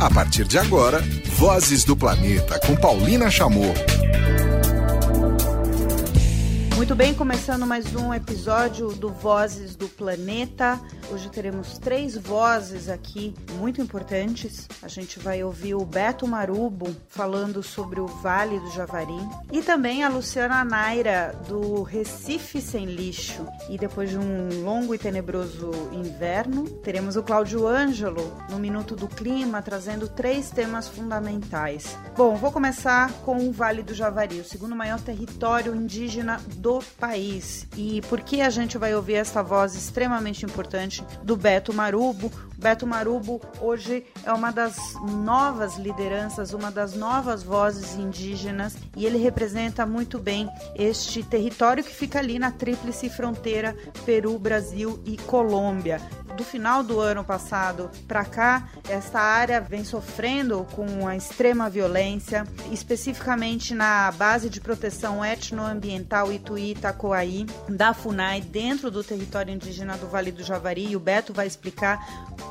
A partir de agora, Vozes do Planeta com Paulina Chamou. Muito bem, começando mais um episódio do Vozes do Planeta. Hoje teremos três vozes aqui muito importantes. A gente vai ouvir o Beto Marubo falando sobre o Vale do Javari e também a Luciana Naira do Recife Sem Lixo. E depois de um longo e tenebroso inverno, teremos o Cláudio Ângelo no Minuto do Clima trazendo três temas fundamentais. Bom, vou começar com o Vale do Javari, o segundo maior território indígena do do país. E por que a gente vai ouvir essa voz extremamente importante do Beto Marubo? Beto Marubo hoje é uma das novas lideranças, uma das novas vozes indígenas e ele representa muito bem este território que fica ali na tríplice fronteira Peru, Brasil e Colômbia do final do ano passado para cá, essa área vem sofrendo com a extrema violência, especificamente na base de proteção etnoambiental Ituí Itacoaí, da FUNAI, dentro do território indígena do Vale do Javari. E o Beto vai explicar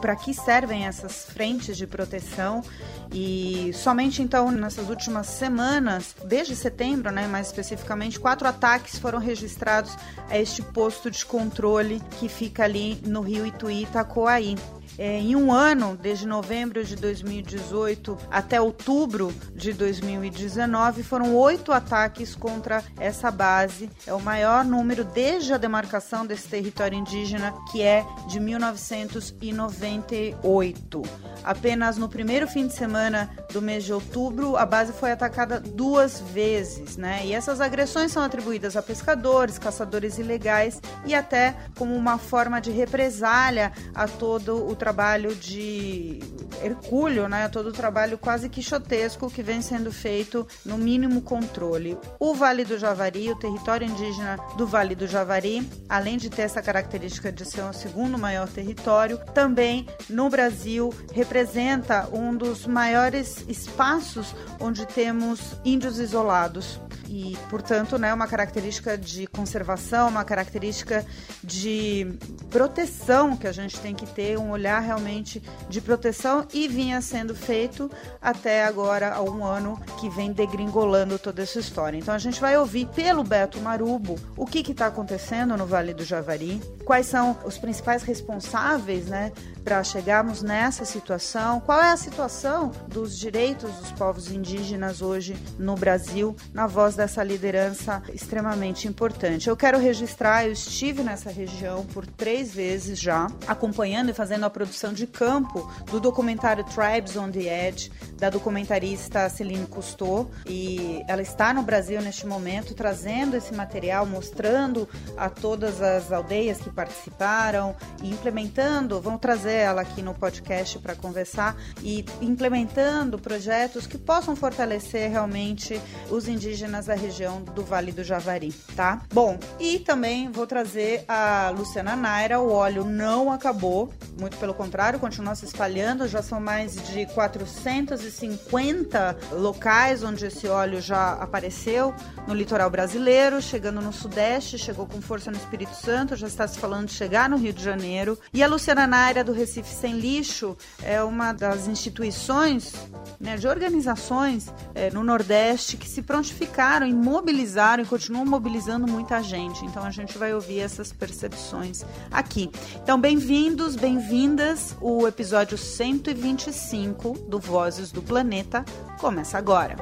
para que servem essas frentes de proteção. E somente então nessas últimas semanas, desde setembro, né, mais especificamente, quatro ataques foram registrados a este posto de controle que fica ali no rio Ituí Itacoaí. É, em um ano, desde novembro de 2018 até outubro de 2019, foram oito ataques contra essa base. É o maior número desde a demarcação desse território indígena, que é de 1998. Apenas no primeiro fim de semana do mês de outubro, a base foi atacada duas vezes, né? E essas agressões são atribuídas a pescadores, caçadores ilegais e até como uma forma de represália a todo o trabalho de hercúleo, né? Todo o trabalho quase quixotesco que vem sendo feito no mínimo controle. O Vale do Javari, o território indígena do Vale do Javari, além de ter essa característica de ser o segundo maior território, também no Brasil representa um dos maiores espaços onde temos índios isolados e, portanto, né, uma característica de conservação, uma característica de proteção que a gente tem que ter, um olhar realmente de proteção e vinha sendo feito até agora, há um ano, que vem degringolando toda essa história. Então a gente vai ouvir pelo Beto Marubo o que está acontecendo no Vale do Javari, quais são os principais responsáveis né, para chegarmos nessa situação, qual é a situação dos direitos dos povos indígenas hoje no Brasil, na voz dessa liderança extremamente importante. Eu quero registrar, eu estive nessa região por três vezes já, acompanhando e fazendo a produção de campo do documentário Tribes on the Edge, da documentarista Celine Cousteau, e ela está no Brasil neste momento trazendo esse material, mostrando a todas as aldeias que participaram e implementando, vão trazer ela aqui no podcast para conversar e implementando projetos que possam fortalecer realmente os indígenas da região do Vale do Javari, tá? Bom, e também vou trazer a Luciana Naira. O óleo não acabou, muito pelo contrário, continua se espalhando. Já são mais de 450 locais onde esse óleo já apareceu no litoral brasileiro, chegando no Sudeste, chegou com força no Espírito Santo, já está se falando de chegar no Rio de Janeiro. E a Luciana Naira do Recife Sem Lixo é uma das instituições, né, de organizações é, no Nordeste que se prontificaram e mobilizaram e continuam mobilizando muita gente. Então a gente vai ouvir essas percepções aqui. Então, bem-vindos, bem-vindas. O episódio 125 do Vozes do Planeta começa agora.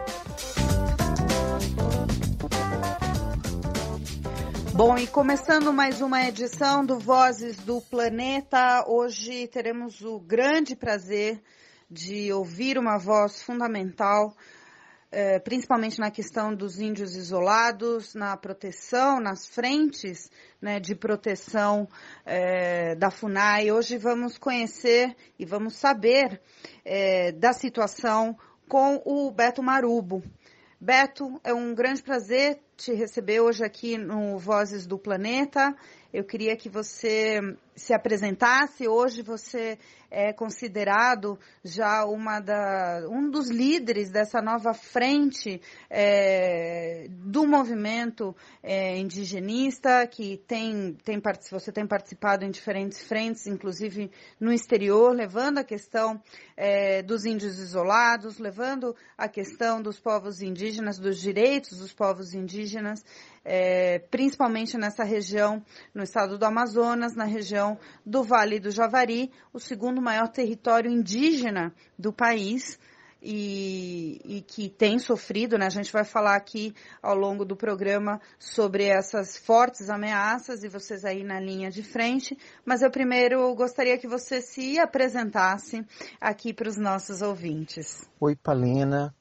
Bom, e começando mais uma edição do Vozes do Planeta, hoje teremos o grande prazer de ouvir uma voz fundamental é, principalmente na questão dos índios isolados, na proteção, nas frentes né, de proteção é, da FUNAI. Hoje vamos conhecer e vamos saber é, da situação com o Beto Marubo. Beto, é um grande prazer te receber hoje aqui no Vozes do Planeta. Eu queria que você se apresentasse. Hoje você é considerado já uma da, um dos líderes dessa nova frente é, do movimento é, indigenista, que tem, tem, você tem participado em diferentes frentes, inclusive no exterior, levando a questão é, dos índios isolados, levando a questão dos povos indígenas, dos direitos dos povos indígenas é, principalmente nessa região, no estado do Amazonas, na região do Vale do Javari, o segundo maior território indígena do país. E, e, que tem sofrido, né? A gente vai falar aqui ao longo do programa sobre essas fortes ameaças e vocês aí na linha de frente. Mas eu primeiro gostaria que você se apresentasse aqui para os nossos ouvintes. Oi, Palina.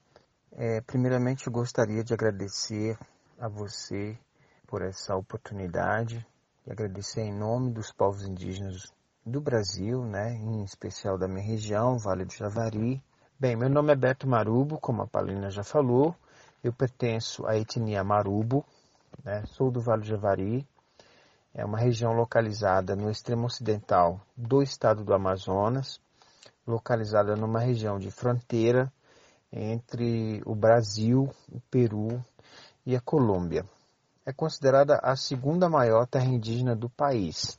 É, primeiramente, eu gostaria de agradecer a você por essa oportunidade e agradecer em nome dos povos indígenas do Brasil, né, em especial da minha região, Vale do Javari. Bem, meu nome é Beto Marubo, como a Paulina já falou, eu pertenço à etnia Marubo, né, sou do Vale do Javari, é uma região localizada no extremo ocidental do estado do Amazonas, localizada numa região de fronteira entre o Brasil, o Peru e a Colômbia. É considerada a segunda maior terra indígena do país.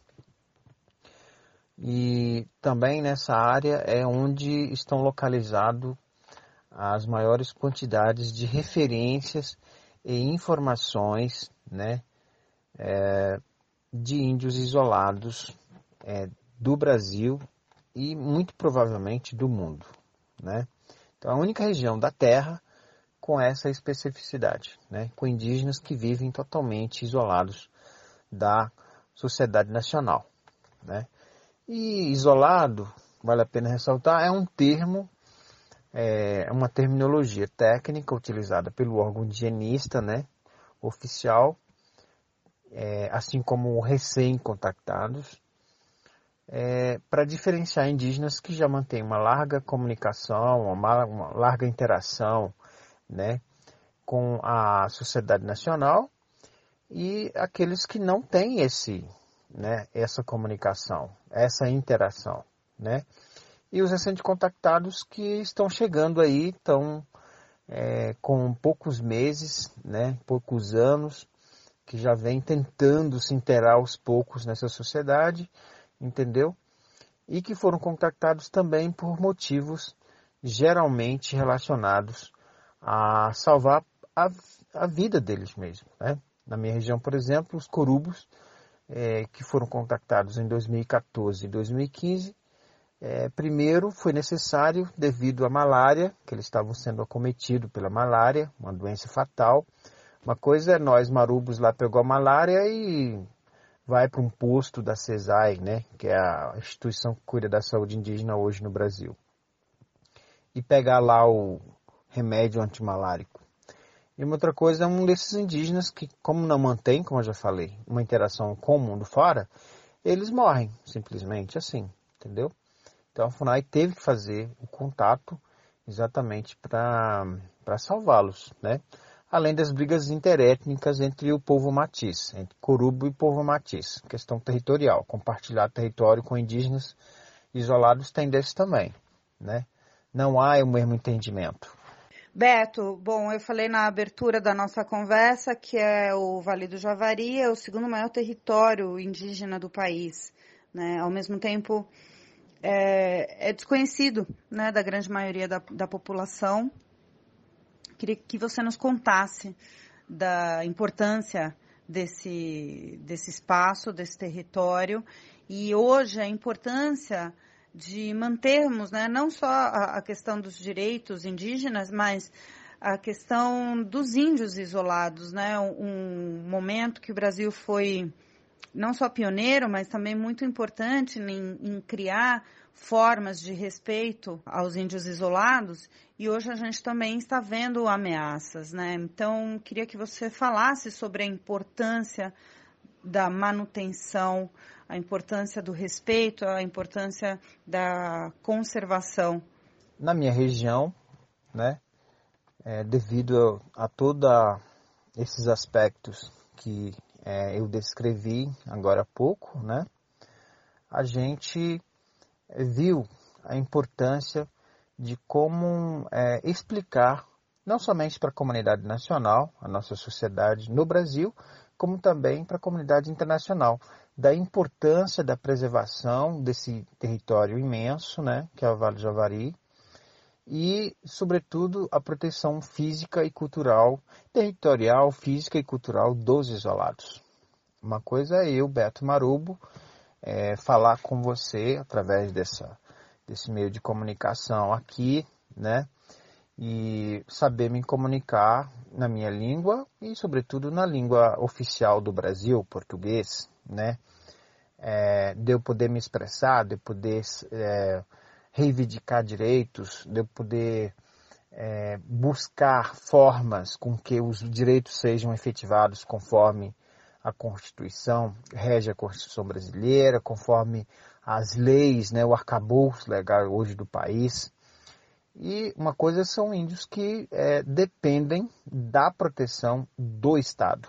E também nessa área é onde estão localizadas as maiores quantidades de referências e informações né, é, de índios isolados é, do Brasil e muito provavelmente do mundo. Né? Então, a única região da Terra com essa especificidade, né? com indígenas que vivem totalmente isolados da sociedade nacional. Né? E isolado, vale a pena ressaltar, é um termo, é uma terminologia técnica utilizada pelo órgão higienista né, oficial, é, assim como recém-contactados, é, para diferenciar indígenas que já mantêm uma larga comunicação, uma, uma larga interação né, com a sociedade nacional e aqueles que não têm esse, né, essa comunicação, essa interação, né? E os recentes contactados que estão chegando aí, estão é, com poucos meses, né, poucos anos, que já vem tentando se interar aos poucos nessa sociedade, entendeu? E que foram contactados também por motivos geralmente relacionados a salvar a, a vida deles mesmos. Né? Na minha região, por exemplo, os corubos, é, que foram contactados em 2014 e 2015, é, primeiro foi necessário, devido à malária, que eles estavam sendo acometidos pela malária, uma doença fatal. Uma coisa é nós, marubos, lá pegou a malária e vai para um posto da CESAI, né, que é a instituição que cuida da saúde indígena hoje no Brasil. E pegar lá o, remédio antimalárico. E uma outra coisa é um desses indígenas que, como não mantém, como eu já falei, uma interação com o mundo fora, eles morrem, simplesmente assim, entendeu? Então a FUNAI teve que fazer o contato exatamente para salvá-los, né? Além das brigas interétnicas entre o povo matiz, entre Corubo e povo matiz, questão territorial, compartilhar território com indígenas isolados tem desse também, né? Não há o mesmo entendimento. Beto, bom, eu falei na abertura da nossa conversa que é o Vale do Javari é o segundo maior território indígena do país, né? Ao mesmo tempo é, é desconhecido, né, da grande maioria da, da população. Queria que você nos contasse da importância desse desse espaço, desse território e hoje a importância de mantermos, né, não só a, questão dos direitos indígenas, mas a questão dos índios isolados, né, um momento que o Brasil foi não só pioneiro, mas também muito importante em, em, criar formas de respeito aos índios isolados, e hoje a gente também está vendo ameaças, né? Então, queria que você falasse sobre a importância da manutenção a importância do respeito, a importância da conservação. Na minha região, né, é, devido a toda esses aspectos que é, eu descrevi agora há pouco, né, a gente viu a importância de como é, explicar, não somente para a comunidade nacional, a nossa sociedade no Brasil, como também para a comunidade internacional, da importância da preservação desse território imenso, né, que é o Vale do Javari, e, sobretudo, a proteção física e cultural, territorial, física e cultural dos isolados. Uma coisa é eu, Beto Marubo, é, falar com você através dessa, desse meio de comunicação aqui, né? E saber me comunicar na minha língua e, sobretudo, na língua oficial do Brasil, português, né? É, de eu poder me expressar, de eu poder é, reivindicar direitos, de eu poder é, buscar formas com que os direitos sejam efetivados conforme a Constituição rege a Constituição brasileira, conforme as leis, né, o arcabouço legal hoje do país. E uma coisa são índios que é, dependem da proteção do Estado,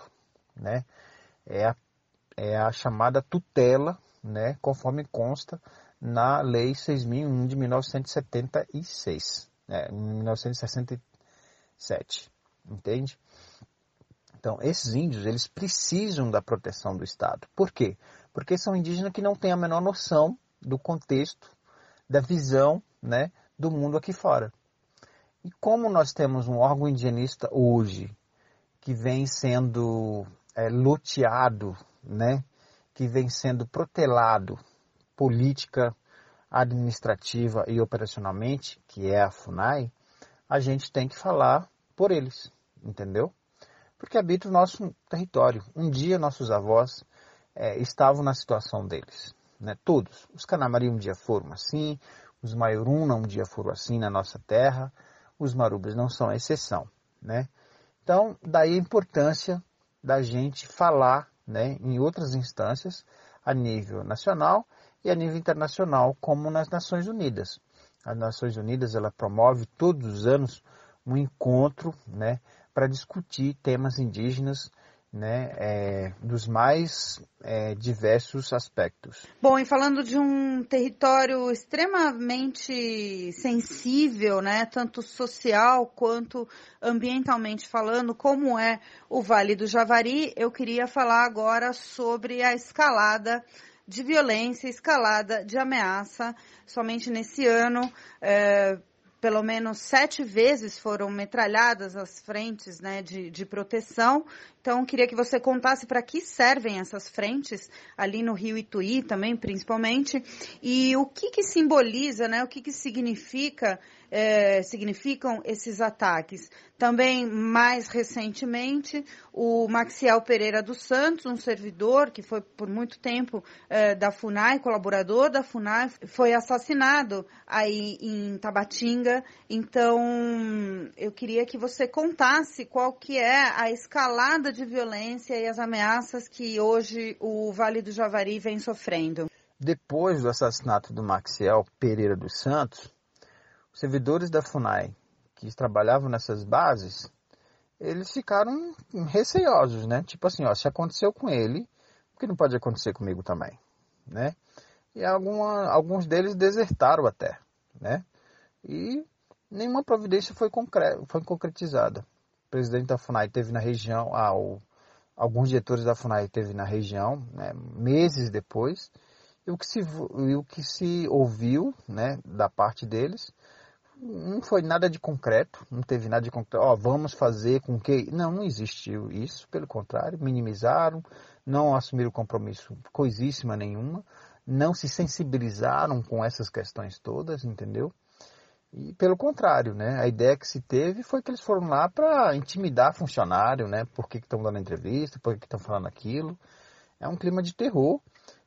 né? É a, é a chamada tutela, né, conforme consta na Lei 6.001 de 1976, né, 1967, entende? Então, esses índios, eles precisam da proteção do Estado. Por quê? Porque são indígenas que não têm a menor noção do contexto, da visão, né, do mundo aqui fora. E como nós temos um órgão indigenista hoje que vem sendo é, loteado, né, que vem sendo protelado política, administrativa e operacionalmente, que é a FUNAI, a gente tem que falar por eles, entendeu? Porque habita o nosso território. Um dia nossos avós é, estavam na situação deles, né? Todos. Os Canamari um dia foram assim, os Maioruna um dia foram assim na nossa terra, os Marubas não são exceção, né? Então, daí a importância da gente falar, né, em outras instâncias, a nível nacional e a nível internacional, como nas Nações Unidas. As Nações Unidas ela promove todos os anos um encontro né, para discutir temas indígenas né, é, dos mais é, diversos aspectos. Bom, e falando de um território extremamente sensível, né, tanto social quanto ambientalmente falando, como é o Vale do Javari, eu queria falar agora sobre a escalada de violência, escalada de ameaça. Somente nesse ano, é, pelo menos sete vezes foram metralhadas as frentes né, de, de proteção. Então, queria que você contasse para que servem essas frentes ali no Rio Ituí também, principalmente, e o que, que simboliza, né, o que, que significa é, significam esses ataques. Também, mais recentemente, o Maxiel Pereira dos Santos, um servidor que foi por muito tempo é, da FUNAI, colaborador da FUNAI, foi assassinado aí em Tabatinga. Então, eu queria que você contasse qual que é a escalada de violência e as ameaças que hoje o Vale do Javari vem sofrendo. Depois do assassinato do Maxiel Pereira dos Santos, servidores da FUNAI que trabalhavam nessas bases, eles ficaram receosos, né? Tipo assim, ó, se aconteceu com ele, o que não pode acontecer comigo também, né? E alguma, alguns deles desertaram até, né? E nenhuma providência foi, concre foi concretizada. O presidente da FUNAI teve na região, ah, o, alguns diretores da FUNAI teve na região, né, meses depois, e o que se, o que se ouviu, né, da parte deles, não foi nada de concreto, não teve nada de concreto. Ó, vamos fazer com que. Não, não existiu isso, pelo contrário, minimizaram, não assumiram compromisso coisíssima nenhuma, não se sensibilizaram com essas questões todas, entendeu? E pelo contrário, né? A ideia que se teve foi que eles foram lá para intimidar funcionário, né? Por que estão dando entrevista, por que estão falando aquilo. É um clima de terror,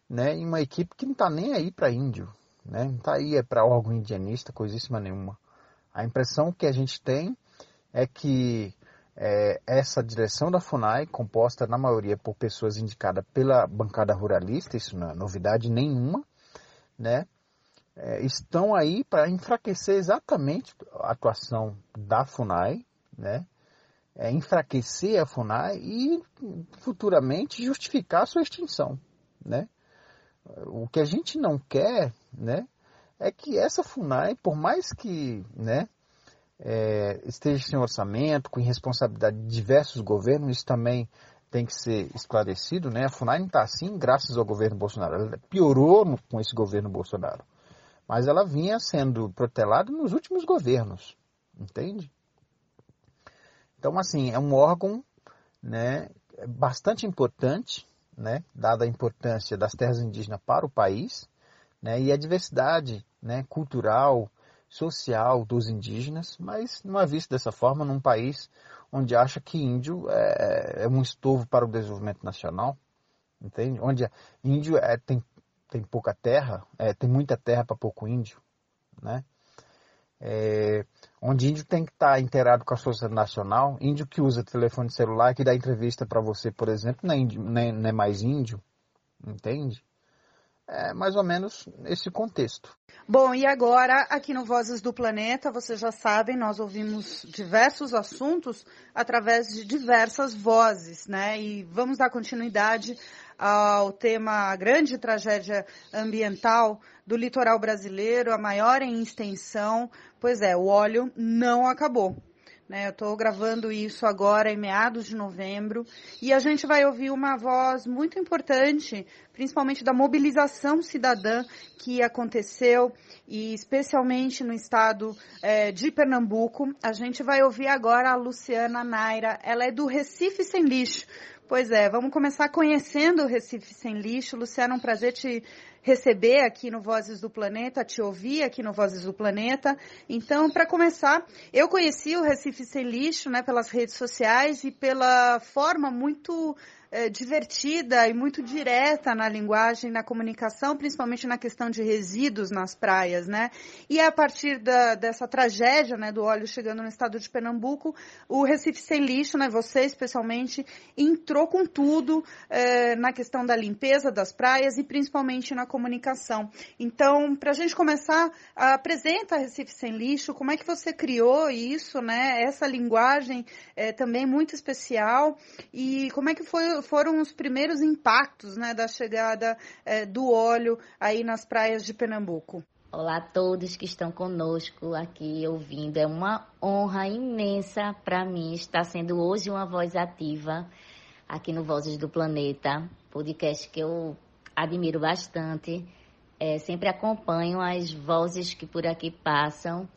né? E uma equipe que não está nem aí para índio, né? Não está aí é para órgão indianista, coisíssima nenhuma. A impressão que a gente tem é que é, essa direção da FUNAI, composta na maioria por pessoas indicadas pela bancada ruralista, isso não é novidade nenhuma, né? É, estão aí para enfraquecer exatamente a atuação da FUNAI, né? é, enfraquecer a FUNAI e futuramente justificar a sua extinção, né? O que a gente não quer, né, é que essa FUNAI, por mais que, né, é, esteja sem orçamento, com irresponsabilidade de diversos governos, isso também tem que ser esclarecido, né? A FUNAI não está assim graças ao governo Bolsonaro, ela piorou no, com esse governo Bolsonaro, mas ela vinha sendo protelada nos últimos governos, entende? Então, assim, é um órgão, né, bastante importante, né, dada a importância das terras indígenas para o país, né, e a diversidade, né, cultural, social dos indígenas, mas não é visto dessa forma num país onde acha que índio é, é um estorvo para o desenvolvimento nacional, entende? Onde índio é, tem, tem pouca terra, é, tem muita terra para pouco índio, né? É, onde índio tem que estar tá inteirado com a sociedade nacional, índio que usa telefone celular, que dá entrevista para você, por exemplo, não é, índio, é, não é mais índio, entende? é mais ou menos esse contexto. Bom, e agora, aqui no Vozes do Planeta, vocês já sabem, nós ouvimos diversos assuntos através de diversas vozes, né? E vamos dar continuidade ao tema grande tragédia ambiental do litoral brasileiro, a maior em extensão. Pois é, o óleo não acabou. Né? Eu estou gravando isso agora em meados de novembro e a gente vai ouvir uma voz muito importante, principalmente da mobilização cidadã que aconteceu e especialmente no estado é, de Pernambuco. A gente vai ouvir agora a Luciana Naira. Ela é do Recife Sem Lixo. Pois é, vamos começar conhecendo o Recife Sem Lixo. Luciana, é um prazer te receber aqui no Vozes do Planeta, te ouvir aqui no Vozes do Planeta. Então, para começar, eu conheci o Recife Sem Lixo né, pelas redes sociais e pela forma muito é, divertida e muito direta na linguagem, na comunicação, principalmente na questão de resíduos nas praias, né? E a partir da, dessa tragédia, né, do óleo chegando no estado de Pernambuco, o Recife Sem Lixo, né, você especialmente, entrou com tudo é, na questão da limpeza das praias e principalmente na comunicação. Então, para a gente começar, apresenta Recife Sem Lixo, como é que você criou isso, né? Essa linguagem é, também muito especial e como é que foi foram os primeiros impactos né, da chegada é, do óleo aí nas praias de Pernambuco? Olá a todos que estão conosco aqui ouvindo. É uma honra imensa para mim estar sendo hoje uma voz ativa aqui no Vozes do Planeta, podcast que eu admiro bastante. É, sempre acompanho as vozes que por aqui passam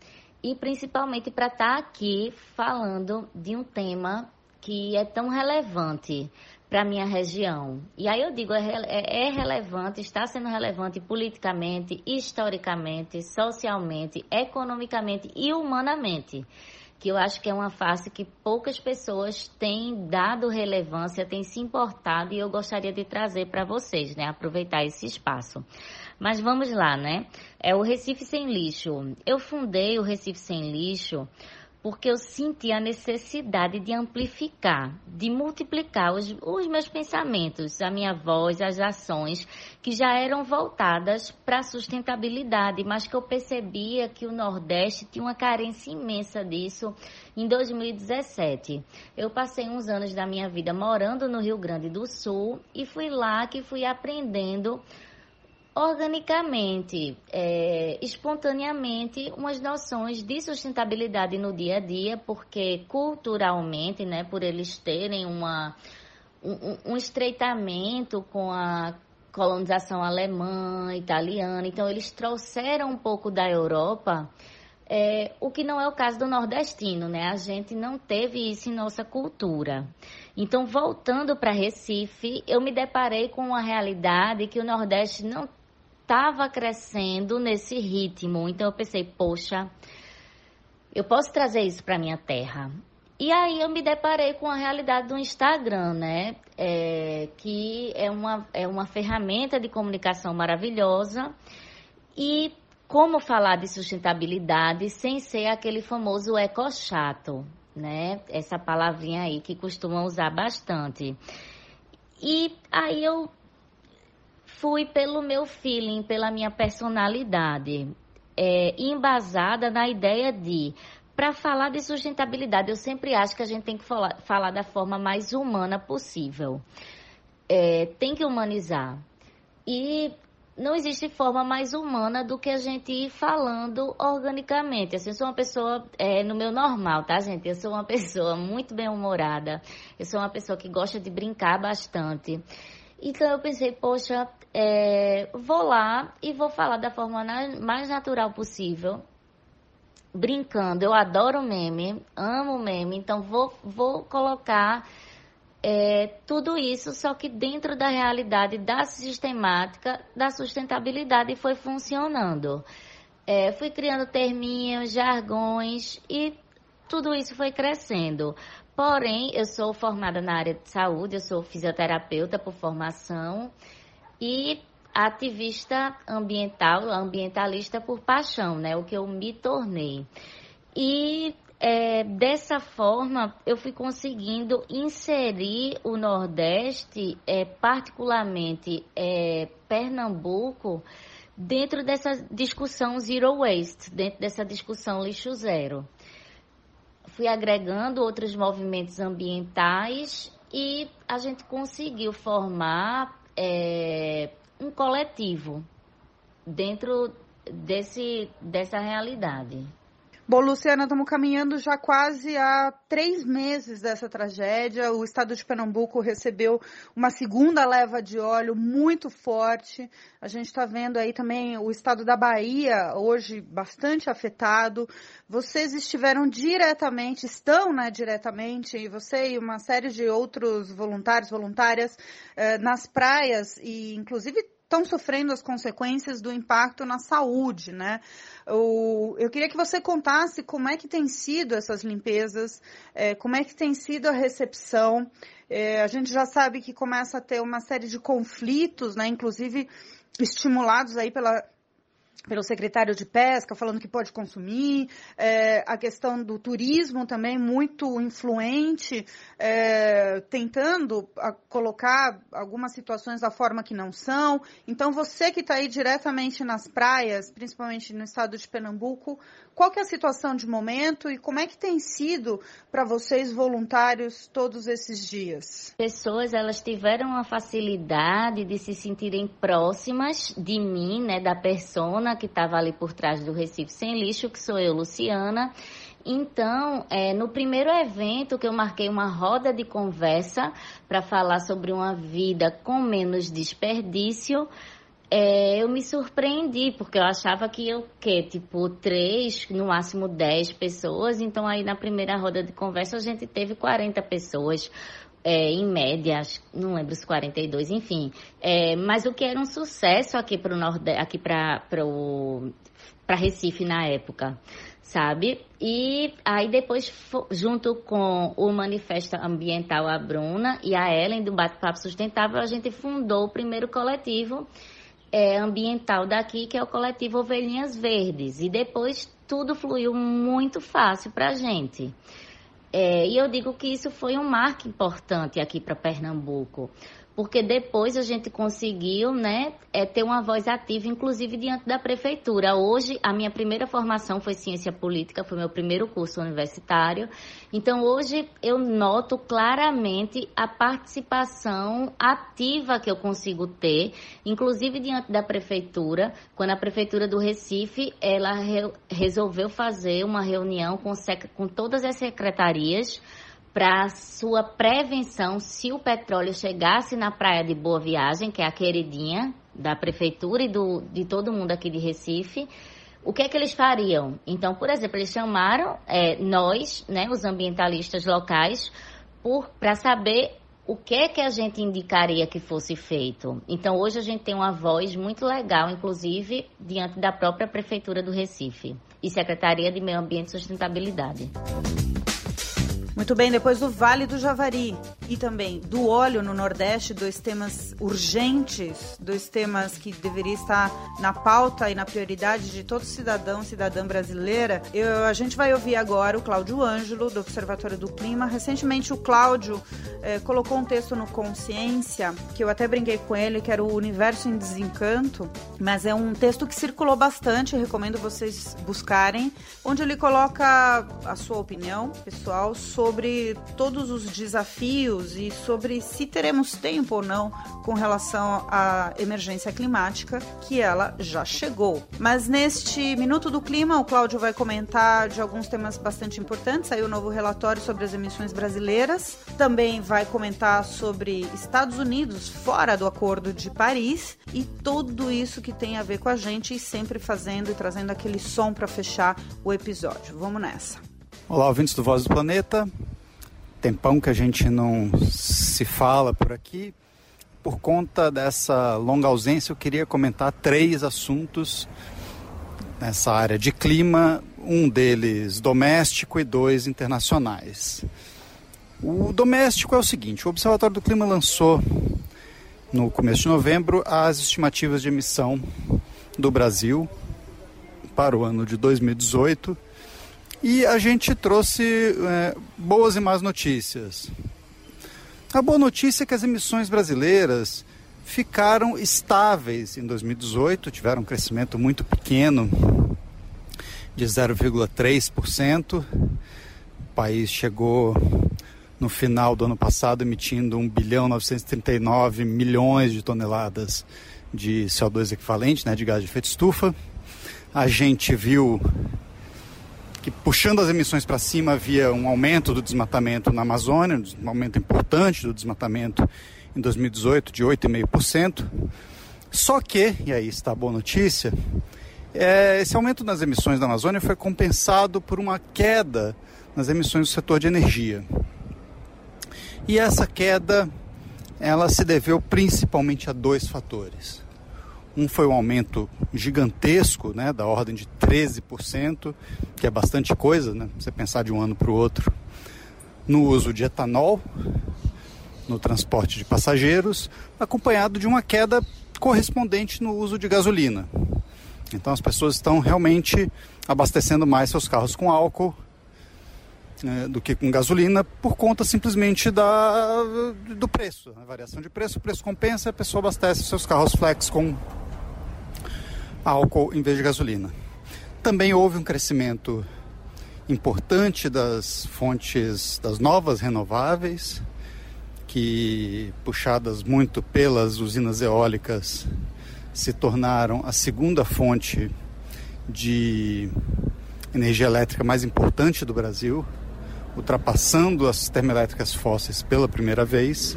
e principalmente para estar aqui falando de um tema que é tão relevante para minha região. E aí eu digo, é, é, é, relevante, está sendo relevante politicamente, historicamente, socialmente, economicamente e humanamente. Que eu acho que é uma face que poucas pessoas têm dado relevância, têm se importado e eu gostaria de trazer para vocês, né? Aproveitar esse espaço. Mas vamos lá, né? É o Recife Sem Lixo. Eu fundei o Recife Sem Lixo porque eu senti a necessidade de amplificar, de multiplicar os, os, meus pensamentos, a minha voz, as ações que já eram voltadas para a sustentabilidade, mas que eu percebia que o Nordeste tinha uma carência imensa disso em 2017. Eu passei uns anos da minha vida morando no Rio Grande do Sul e fui lá que fui aprendendo organicamente, é, espontaneamente, umas noções de sustentabilidade no dia a dia, porque culturalmente, né, por eles terem uma, um, um estreitamento com a colonização alemã, italiana, então eles trouxeram um pouco da Europa, é, o que não é o caso do nordestino, né? A gente não teve isso em nossa cultura. Então, voltando para Recife, eu me deparei com uma realidade que o Nordeste não estava crescendo nesse ritmo. Então eu pensei, poxa, eu posso trazer isso para minha terra. E aí eu me deparei com a realidade do Instagram, né? É, que é uma, é uma ferramenta de comunicação maravilhosa. E como falar de sustentabilidade sem ser aquele famoso ecochato, né? Essa palavrinha aí que costumam usar bastante. E aí eu fui pelo meu feeling, pela minha personalidade, é, embasada na ideia de para falar de sustentabilidade, eu sempre acho que a gente tem que falar, falar da forma mais humana possível. É, tem que humanizar. E não existe forma mais humana do que a gente ir falando organicamente. Assim, eu sou uma pessoa, é, no meu normal, tá, gente? Eu sou uma pessoa muito bem-humorada. Eu sou uma pessoa que gosta de brincar bastante. Então eu pensei, poxa, é, vou lá e vou falar da forma mais natural possível. Brincando, eu adoro meme, amo meme, então vou, vou colocar é, tudo isso, só que dentro da realidade da sistemática da sustentabilidade e foi funcionando. É, fui criando terminhos, jargões e tudo isso foi crescendo. Porém, eu sou formada na área de saúde, eu sou fisioterapeuta por formação e ativista ambiental, ambientalista por paixão, né? O que eu me tornei. E é, dessa forma, eu fui conseguindo inserir o Nordeste, é, particularmente é, Pernambuco, dentro dessa discussão Zero Waste, dentro dessa discussão lixo zero. Fui agregando outros movimentos ambientais e a gente conseguiu formar é, um coletivo dentro desse, dessa realidade. Bom, Luciana, estamos caminhando já quase há três meses dessa tragédia. O estado de Pernambuco recebeu uma segunda leva de óleo muito forte. A gente está vendo aí também o estado da Bahia hoje bastante afetado. Vocês estiveram diretamente, estão né, diretamente, você e uma série de outros voluntários, voluntárias, eh, nas praias e inclusive estão sofrendo as consequências do impacto na saúde, né? Eu, eu queria que você contasse como é que tem sido essas limpezas, é, como é que tem sido a recepção. É, a gente já sabe que começa a ter uma série de conflitos, né? Inclusive estimulados aí pela pelo secretário de Pesca, falando que pode consumir, é, a questão do turismo também muito influente, é, tentando a, colocar algumas situações da forma que não são. Então, você que está aí diretamente nas praias, principalmente no estado de Pernambuco, qual que é a situação de momento e como é que tem sido para vocês voluntários todos esses dias? Pessoas, elas tiveram a facilidade de se sentirem próximas de mim, né, da persona que estava ali por trás do Recife Sem Lixo, que sou eu, Luciana. Então, é, no primeiro evento que eu marquei uma roda de conversa para falar sobre uma vida com menos desperdício, é, eu me surpreendi, porque eu achava que eu, que, tipo, três, no máximo dez pessoas. Então, aí na primeira roda de conversa, a gente teve 40 pessoas. É, em média, não lembro os 42, enfim. É, mas o que era um sucesso aqui para o Nordeste, aqui para Recife na época, sabe? E aí depois, junto com o Manifesto Ambiental A Bruna e a Ellen do Bate-Papo Sustentável, a gente fundou o primeiro coletivo é, ambiental daqui, que é o coletivo Ovelhinhas Verdes. E depois tudo fluiu muito fácil para a gente. É, e eu digo que isso foi um marco importante aqui para Pernambuco, porque depois a gente conseguiu né, é, ter uma voz ativa, inclusive diante da prefeitura. Hoje, a minha primeira formação foi ciência política, foi meu primeiro curso universitário. Então, hoje eu noto claramente a participação ativa que eu consigo ter, inclusive diante da prefeitura, quando a prefeitura do Recife ela re resolveu fazer uma reunião com, com todas as secretarias para sua prevenção se o petróleo chegasse na praia de Boa Viagem, que é a queridinha da prefeitura e do, de todo mundo aqui de Recife, o que é que eles fariam? Então, por exemplo, eles chamaram é, nós, né, os ambientalistas locais, para saber o que é que a gente indicaria que fosse feito. Então, hoje a gente tem uma voz muito legal, inclusive diante da própria prefeitura do Recife e Secretaria de Meio Ambiente e Sustentabilidade. Muito bem, depois do Vale do Javari e também do óleo no Nordeste, dois temas urgentes, dois temas que deveria estar na pauta e na prioridade de todo cidadão cidadã brasileira. Eu, a gente vai ouvir agora o Cláudio Ângelo, do Observatório do Clima. Recentemente, o Cláudio eh, colocou um texto no Consciência, que eu até brinquei com ele, que era o Universo em Desencanto, mas é um texto que circulou bastante, recomendo vocês buscarem, onde ele coloca a sua opinião pessoal sobre sobre todos os desafios e sobre se teremos tempo ou não com relação à emergência climática, que ela já chegou. Mas neste Minuto do Clima, o Cláudio vai comentar de alguns temas bastante importantes. Saiu o novo relatório sobre as emissões brasileiras. Também vai comentar sobre Estados Unidos fora do Acordo de Paris e tudo isso que tem a ver com a gente e sempre fazendo e trazendo aquele som para fechar o episódio. Vamos nessa. Olá, ouvintes do Voz do Planeta. Tempão que a gente não se fala por aqui. Por conta dessa longa ausência, eu queria comentar três assuntos nessa área de clima, um deles doméstico e dois internacionais. O doméstico é o seguinte: o Observatório do Clima lançou no começo de novembro as estimativas de emissão do Brasil para o ano de 2018 e a gente trouxe é, boas e más notícias. A boa notícia é que as emissões brasileiras ficaram estáveis em 2018, tiveram um crescimento muito pequeno, de 0,3%. O país chegou no final do ano passado emitindo 1 bilhão 939 milhões de toneladas de CO2 equivalente, né, de gás de efeito estufa. A gente viu que puxando as emissões para cima havia um aumento do desmatamento na Amazônia, um aumento importante do desmatamento em 2018 de 8,5%. Só que, e aí está a boa notícia, é, esse aumento nas emissões da Amazônia foi compensado por uma queda nas emissões do setor de energia. E essa queda ela se deveu principalmente a dois fatores. Um foi um aumento gigantesco, né, da ordem de 13%, que é bastante coisa, né, você pensar de um ano para o outro, no uso de etanol no transporte de passageiros, acompanhado de uma queda correspondente no uso de gasolina. Então as pessoas estão realmente abastecendo mais seus carros com álcool né, do que com gasolina por conta simplesmente da, do preço. A variação de preço, o preço compensa, a pessoa abastece seus carros flex com álcool em vez de gasolina. Também houve um crescimento importante das fontes das novas renováveis, que puxadas muito pelas usinas eólicas se tornaram a segunda fonte de energia elétrica mais importante do Brasil, ultrapassando as termoelétricas fósseis pela primeira vez.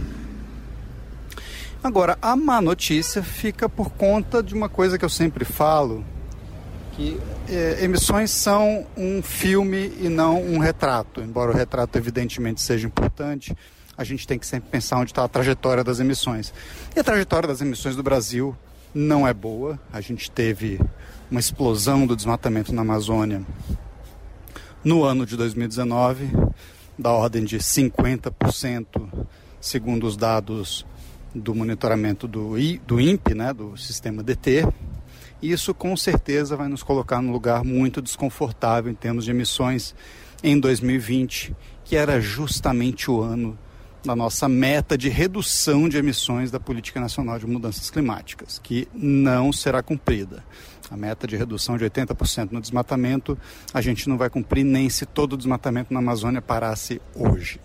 Agora, a má notícia fica por conta de uma coisa que eu sempre falo, que é, emissões são um filme e não um retrato. Embora o retrato evidentemente seja importante, a gente tem que sempre pensar onde está a trajetória das emissões. E a trajetória das emissões do Brasil não é boa. A gente teve uma explosão do desmatamento na Amazônia no ano de 2019, da ordem de 50%, segundo os dados do monitoramento do, I, do INPE, né, do sistema DT. Isso com certeza vai nos colocar num lugar muito desconfortável em termos de emissões em 2020, que era justamente o ano da nossa meta de redução de emissões da Política Nacional de Mudanças Climáticas, que não será cumprida. A meta de redução de 80% no desmatamento, a gente não vai cumprir nem se todo o desmatamento na Amazônia parasse hoje.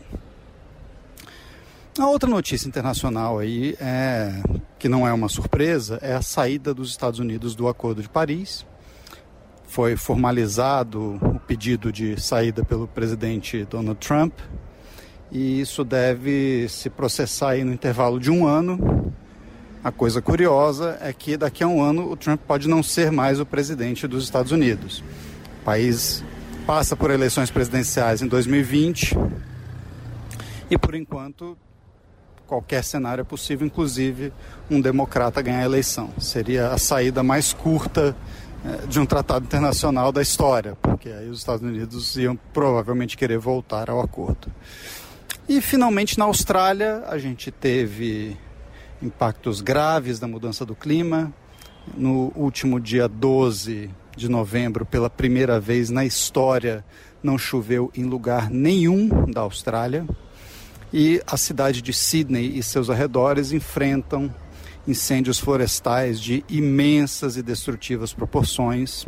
A outra notícia internacional aí, é, que não é uma surpresa, é a saída dos Estados Unidos do Acordo de Paris. Foi formalizado o pedido de saída pelo presidente Donald Trump e isso deve se processar aí no intervalo de um ano. A coisa curiosa é que daqui a um ano o Trump pode não ser mais o presidente dos Estados Unidos. O país passa por eleições presidenciais em 2020 e por enquanto qualquer cenário é possível, inclusive um democrata ganhar a eleição. Seria a saída mais curta é, de um tratado internacional da história, porque aí os Estados Unidos iam provavelmente querer voltar ao acordo. E finalmente na Austrália a gente teve impactos graves da mudança do clima. No último dia 12 de novembro, pela primeira vez na história, não choveu em lugar nenhum da Austrália. E a cidade de Sydney e seus arredores enfrentam incêndios florestais de imensas e destrutivas proporções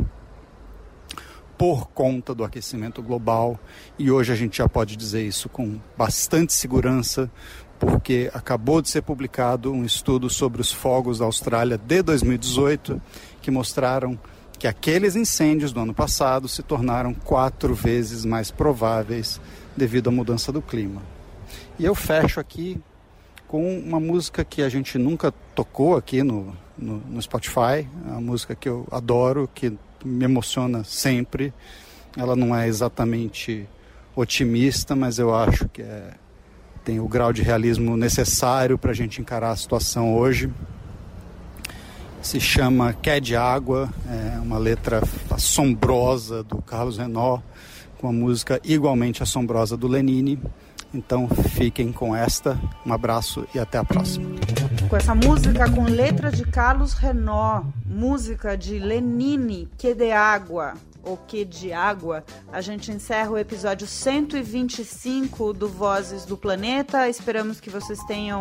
por conta do aquecimento global. E hoje a gente já pode dizer isso com bastante segurança, porque acabou de ser publicado um estudo sobre os fogos da Austrália de 2018 que mostraram que aqueles incêndios do ano passado se tornaram quatro vezes mais prováveis devido à mudança do clima. E eu fecho aqui com uma música que a gente nunca tocou aqui no, no, no Spotify, é uma música que eu adoro, que me emociona sempre. Ela não é exatamente otimista, mas eu acho que é, tem o grau de realismo necessário para a gente encarar a situação hoje. Se chama Quer de Água, é uma letra assombrosa do Carlos Renault, com a música igualmente assombrosa do Lenine. Então fiquem com esta. Um abraço e até a próxima. Com essa música com letra de Carlos Renault, música de Lenine, Que de Água, ou Que de Água, a gente encerra o episódio 125 do Vozes do Planeta. Esperamos que vocês tenham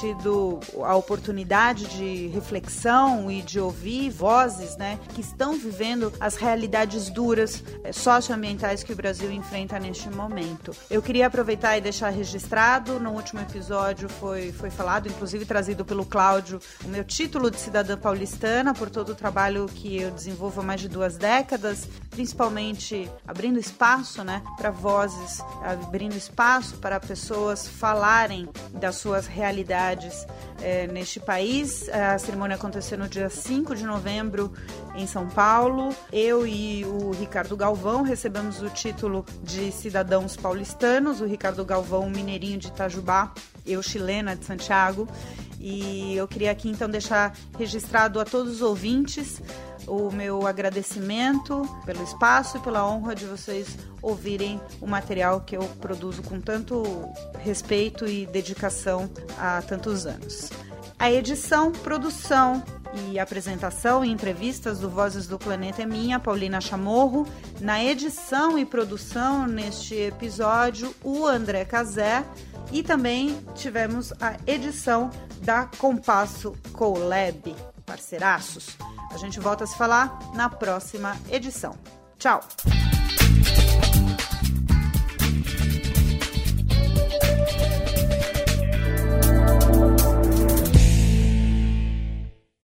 tido a oportunidade de reflexão e de ouvir vozes né, que estão vivendo as realidades duras eh, socioambientais que o Brasil enfrenta neste momento. Eu queria aproveitar e deixar registrado, no último episódio foi, foi falado, inclusive trazido pelo Cláudio, o meu título de cidadã paulistana por todo o trabalho que eu desenvolvo há mais de duas décadas, principalmente abrindo espaço né, para vozes, abrindo espaço para pessoas falarem das suas realidades é, neste país. A cerimônia aconteceu no dia 5 de novembro em São Paulo. Eu e o Ricardo Galvão recebemos o título de cidadãos paulistanos. O Ricardo Galvão, mineirinho de Itajubá, eu chilena de Santiago. E eu queria aqui então deixar registrado a todos os ouvintes o meu agradecimento pelo espaço e pela honra de vocês ouvirem o material que eu produzo com tanto respeito e dedicação há tantos anos. A edição, produção e apresentação e entrevistas do Vozes do Planeta é minha, Paulina Chamorro. Na edição e produção neste episódio, o André Cazé. E também tivemos a edição da Compasso Colab, parceiraços. A gente volta a se falar na próxima edição. Tchau!